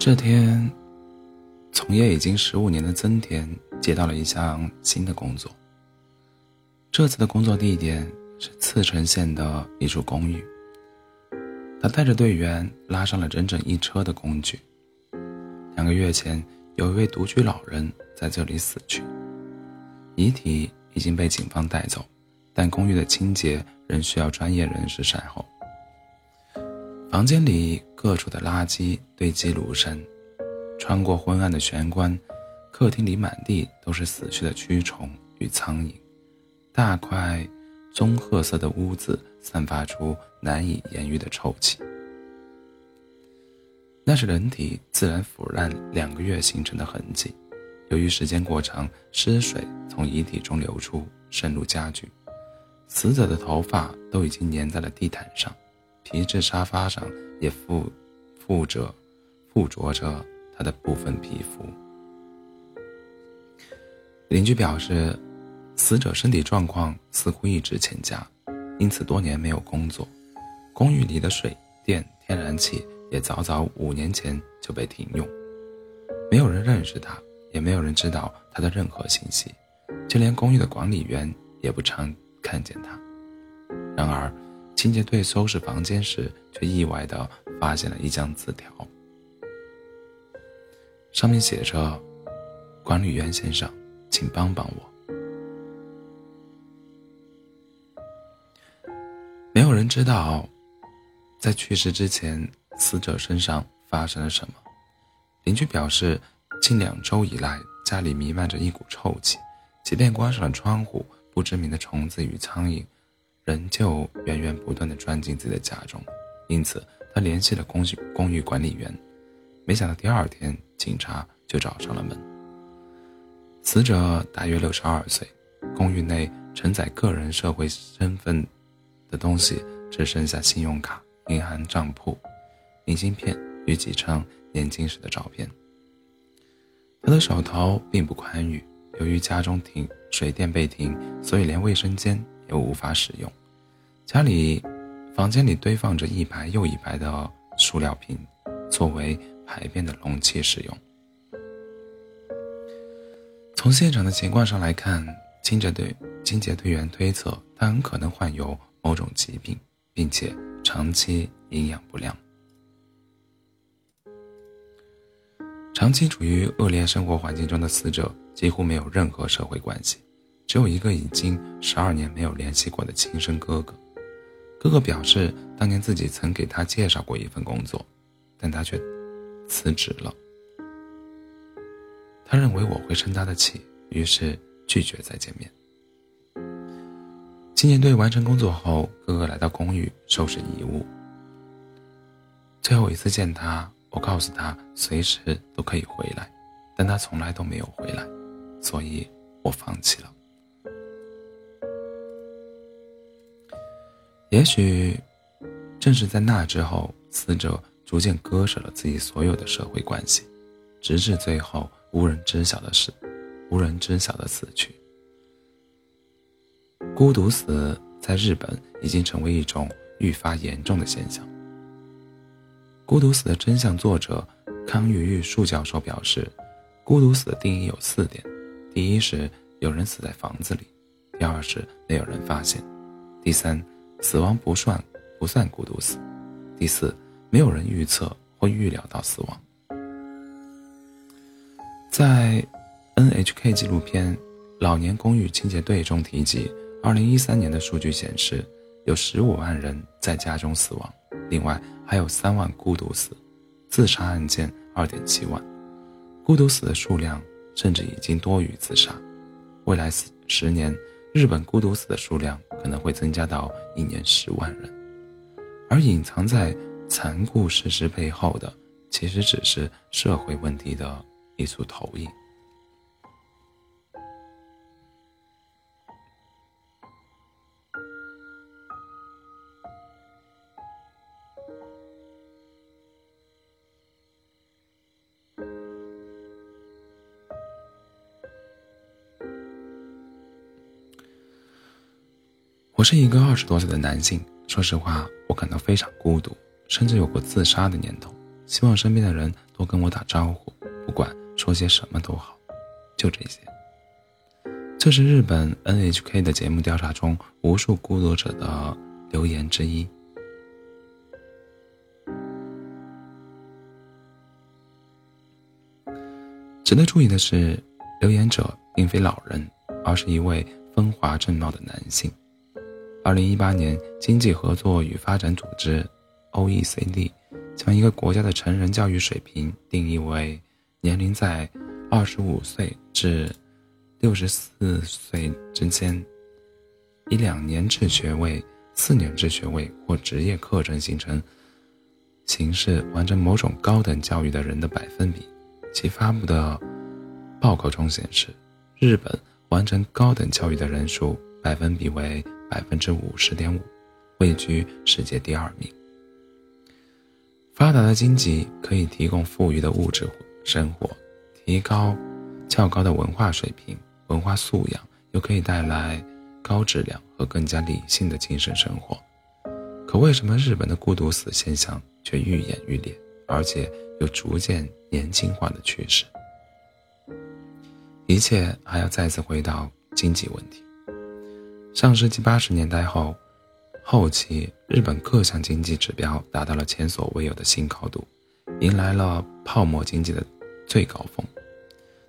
这天，从业已经十五年的曾田接到了一项新的工作。这次的工作地点是茨城县的一处公寓。他带着队员拉上了整整一车的工具。两个月前，有一位独居老人在这里死去，遗体已经被警方带走，但公寓的清洁仍需要专业人士善后。房间里各处的垃圾堆积如山，穿过昏暗的玄关，客厅里满地都是死去的蛆虫与苍蝇。大块棕褐色的屋子散发出难以言喻的臭气，那是人体自然腐烂两个月形成的痕迹。由于时间过长，湿水从遗体中流出，渗入家具。死者的头发都已经粘在了地毯上，皮质沙发上也附附着附着着他的部分皮肤。邻居表示。死者身体状况似乎一直欠佳，因此多年没有工作。公寓里的水电、天然气也早早五年前就被停用。没有人认识他，也没有人知道他的任何信息，就连公寓的管理员也不常看见他。然而，清洁队收拾房间时，却意外地发现了一张字条，上面写着：“管理员先生，请帮帮我。”没有人知道，在去世之前，死者身上发生了什么。邻居表示，近两周以来，家里弥漫着一股臭气，即便关上了窗户，不知名的虫子与苍蝇，仍旧源源不断地钻进自己的家中。因此，他联系了公寓公寓管理员，没想到第二天，警察就找上了门。死者大约六十二岁，公寓内承载个人社会身份。的东西只剩下信用卡、银行账簿、明信片与几张年轻时的照片。他的手头并不宽裕，由于家中停水电被停，所以连卫生间也无法使用。家里房间里堆放着一排又一排的塑料瓶，作为排便的容器使用。从现场的情况上来看，清洁队清洁队员推测他很可能患有。某种疾病，并且长期营养不良，长期处于恶劣生活环境中的死者几乎没有任何社会关系，只有一个已经十二年没有联系过的亲生哥哥。哥哥表示，当年自己曾给他介绍过一份工作，但他却辞职了。他认为我会生他的气，于是拒绝再见面。青年队完成工作后，哥哥来到公寓收拾遗物。最后一次见他，我告诉他随时都可以回来，但他从来都没有回来，所以我放弃了。也许，正是在那之后，死者逐渐割舍了自己所有的社会关系，直至最后无人知晓的事，无人知晓的死去。孤独死在日本已经成为一种愈发严重的现象。孤独死的真相作者康玉玉树教授表示，孤独死的定义有四点：第一是有人死在房子里；第二是没有人发现；第三，死亡不算不算孤独死；第四，没有人预测或预料到死亡。在 NHK 纪录片《老年公寓清洁队》中提及。二零一三年的数据显示，有十五万人在家中死亡，另外还有三万孤独死，自杀案件二点七万，孤独死的数量甚至已经多于自杀。未来十十年，日本孤独死的数量可能会增加到一年十万人，而隐藏在残酷事实背后的，其实只是社会问题的一组投影。我是一个二十多岁的男性，说实话，我感到非常孤独，甚至有过自杀的念头。希望身边的人多跟我打招呼，不管说些什么都好，就这些。这是日本 NHK 的节目调查中无数孤独者的留言之一。值得注意的是，留言者并非老人，而是一位风华正茂的男性。二零一八年，经济合作与发展组织 （OECD） 将一个国家的成人教育水平定义为年龄在二十五岁至六十四岁之间，以两年制学位、四年制学位或职业课程形成形式完成某种高等教育的人的百分比。其发布的报告中显示，日本完成高等教育的人数百分比为。百分之五十点五，位居世界第二名。发达的经济可以提供富裕的物质生活，提高较高的文化水平、文化素养，又可以带来高质量和更加理性的精神生活。可为什么日本的孤独死现象却愈演愈烈，而且有逐渐年轻化的趋势？一切还要再次回到经济问题。上世纪八十年代后后期，日本各项经济指标达到了前所未有的新高度，迎来了泡沫经济的最高峰。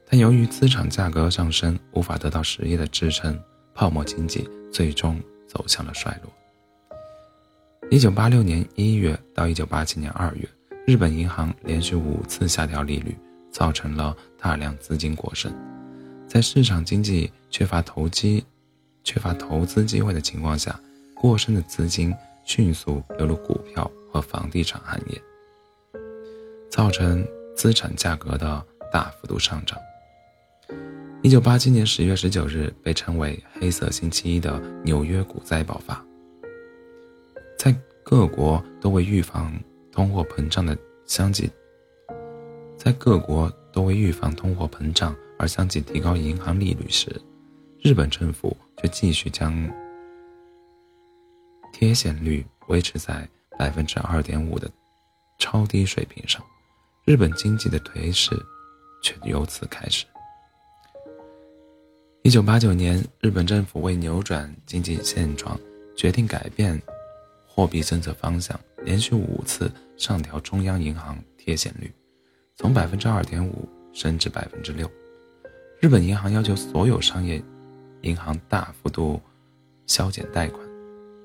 但由于资产价格上升无法得到实业的支撑，泡沫经济最终走向了衰落。一九八六年一月到一九八七年二月，日本银行连续五次下调利率，造成了大量资金过剩，在市场经济缺乏投机。缺乏投资机会的情况下，过剩的资金迅速流入股票和房地产行业，造成资产价格的大幅度上涨。一九八七年十月十九日，被称为“黑色星期一”的纽约股灾爆发，在各国都为预防通货膨胀的相继，在各国都为预防通货膨胀而相继提高银行利率时，日本政府。却继续将贴现率维持在百分之二点五的超低水平上，日本经济的颓势却由此开始。一九八九年，日本政府为扭转经济现状，决定改变货币政策方向，连续五次上调中央银行贴现率，从百分之二点五升至百分之六。日本银行要求所有商业。银行大幅度削减贷款，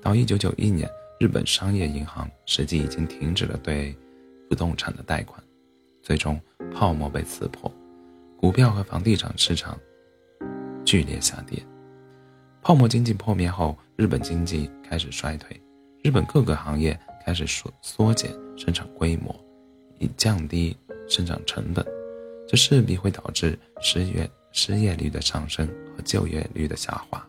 到一九九一年，日本商业银行实际已经停止了对不动产的贷款，最终泡沫被刺破，股票和房地产市场剧烈下跌。泡沫经济破灭后，日本经济开始衰退，日本各个行业开始缩缩减生产规模，以降低生产成本，这势必会导致失业。失业率的上升和就业率的下滑，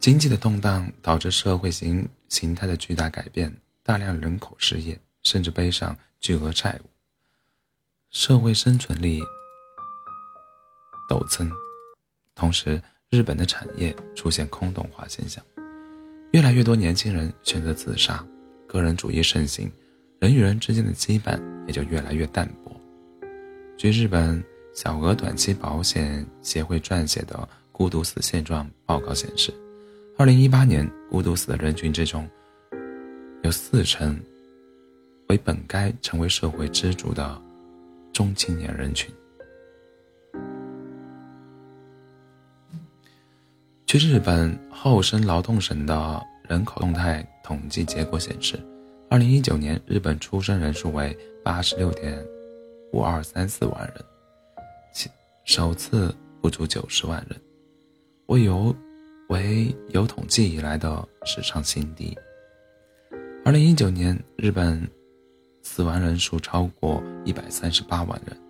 经济的动荡导致社会形形态的巨大改变，大量人口失业，甚至背上巨额债务，社会生存力陡增。同时，日本的产业出现空洞化现象，越来越多年轻人选择自杀，个人主义盛行，人与人之间的羁绊也就越来越淡薄。据日本小额短期保险协会撰写的《孤独死现状报告》显示，2018年孤独死的人群之中，有四成为本该成为社会支柱的中青年人群。据日本厚生劳动省的人口动态统计结果显示，2019年日本出生人数为86点。五二三四万人，其首次不足九十万人，为有为有统计以来的史上新低。二零一九年，日本死亡人数超过一百三十八万人，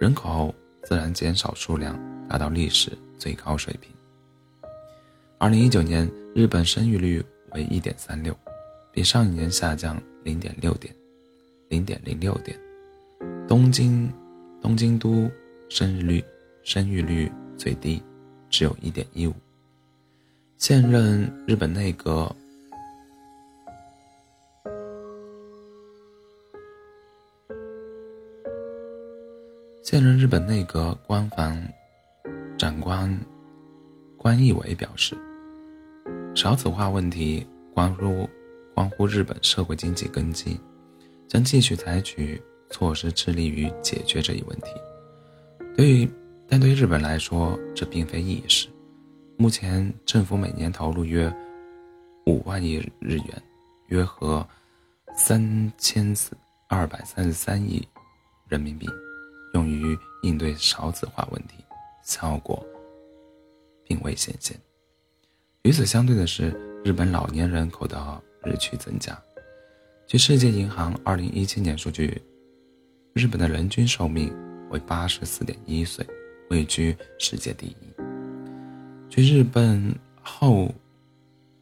人口自然减少数量达到历史最高水平。二零一九年，日本生育率为一点三六，比上一年下降零点六点，零点零六点。东京，东京都生育率生育率最低，只有一点一五。现任日本内阁现任日本内阁官房长官关义伟表示，少子化问题关乎关乎日本社会经济根基，将继续采取措施致力于解决这一问题。对于，但对日本来说，这并非易事。目前，政府每年投入约五万亿日元，约合三千四二百三十三亿人民币。用于应对少子化问题，效果并未显现。与此相对的是，日本老年人口的日趋增加。据世界银行二零一七年数据，日本的人均寿命为八十四点一岁，位居世界第一。据日本厚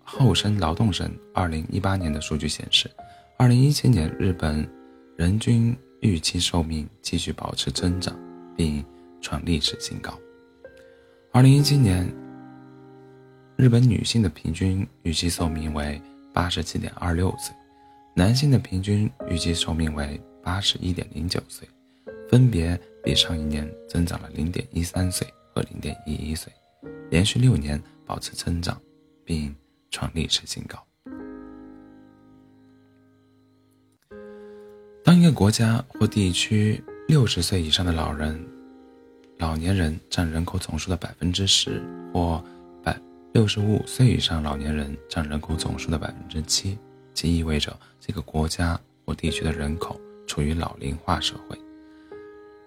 厚生劳动省二零一八年的数据显示，二零一七年日本人均。预期寿命继续保持增长，并创历史新高。二零一七年，日本女性的平均预期寿命为八十七点二六岁，男性的平均预期寿命为八十一点零九岁，分别比上一年增长了零点一三岁和零点一一岁，连续六年保持增长，并创历史新高。当一个国家或地区六十岁以上的老人、老年人占人口总数的百分之十，或百六十五岁以上老年人占人口总数的百分之七，即意味着这个国家或地区的人口处于老龄化社会。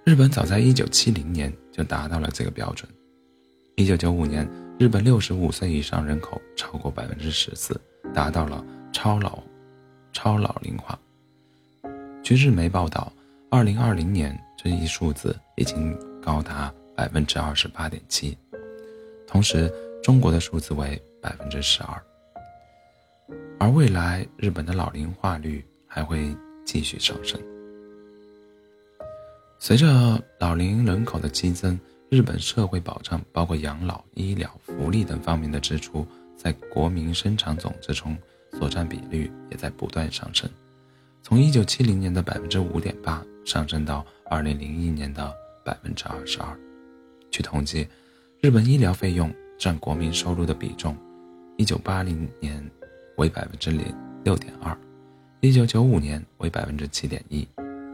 日本早在一九七零年就达到了这个标准。一九九五年，日本六十五岁以上人口超过百分之十四，达到了超老、超老龄化。据日媒报道，二零二零年这一数字已经高达百分之二十八点七，同时中国的数字为百分之十二，而未来日本的老龄化率还会继续上升。随着老龄人口的激增，日本社会保障包括养老、医疗、福利等方面的支出，在国民生产总值中所占比率也在不断上升。从一九七零年的百分之五点八上升到二零零一年的百分之二十二。据统计，日本医疗费用占国民收入的比重，一九八零年为百分之零六点二，一九九五年为百分之七点一，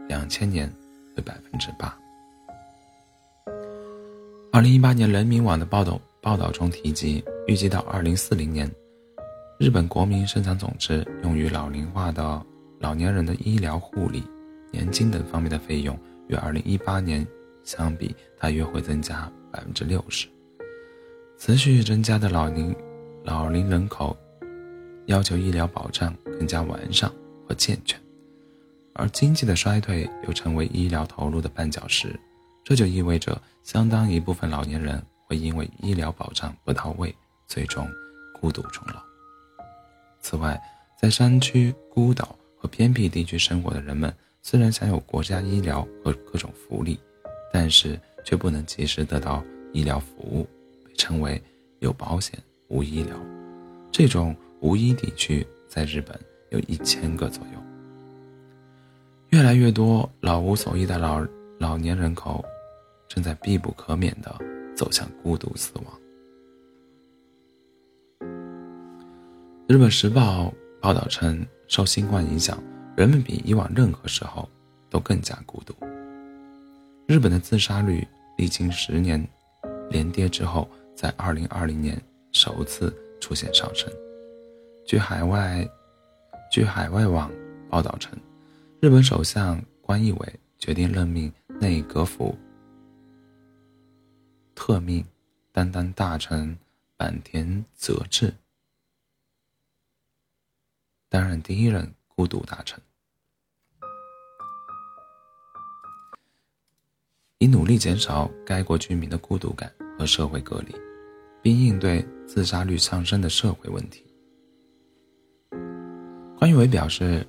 两千年为百分之八。二零一八年人民网的报道报道中提及，预计到二零四零年，日本国民生产总值用于老龄化的。老年人的医疗护理、年金等方面的费用与2018年相比，大约会增加百分之六十。持续增加的老龄老龄人口，要求医疗保障更加完善和健全，而经济的衰退又成为医疗投入的绊脚石。这就意味着，相当一部分老年人会因为医疗保障不到位，最终孤独终老。此外，在山区、孤岛和。偏僻地区生活的人们虽然享有国家医疗和各种福利，但是却不能及时得到医疗服务，被称为“有保险无医疗”。这种无医地区在日本有一千个左右。越来越多老无所依的老老年人口，正在必不可免地走向孤独死亡。日本时报报道称。受新冠影响，人们比以往任何时候都更加孤独。日本的自杀率历经十年连跌之后，在2020年首次出现上升。据海外据海外网报道称，日本首相关义伟决定任命内阁府特命担当大臣坂田泽治。担任第一任孤独大臣，以努力减少该国居民的孤独感和社会隔离，并应对自杀率上升的社会问题。关于伟表示，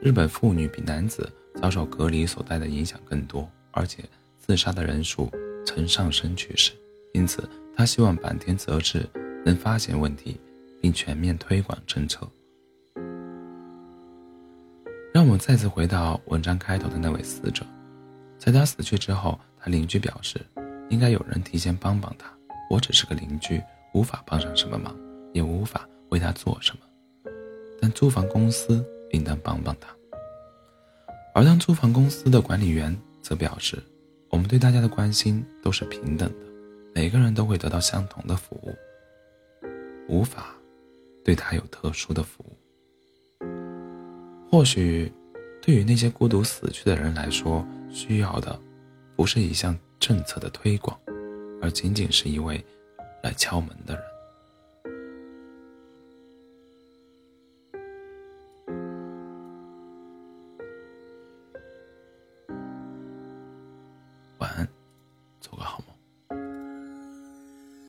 日本妇女比男子遭受隔离所带的影响更多，而且自杀的人数呈上升趋势，因此他希望坂田泽治能发现问题，并全面推广政策。让我们再次回到文章开头的那位死者，在他死去之后，他邻居表示，应该有人提前帮帮他。我只是个邻居，无法帮上什么忙，也无法为他做什么。但租房公司应当帮帮他。而当租房公司的管理员则表示，我们对大家的关心都是平等的，每个人都会得到相同的服务，无法对他有特殊的服务。或许，对于那些孤独死去的人来说，需要的不是一项政策的推广，而仅仅是一位来敲门的人。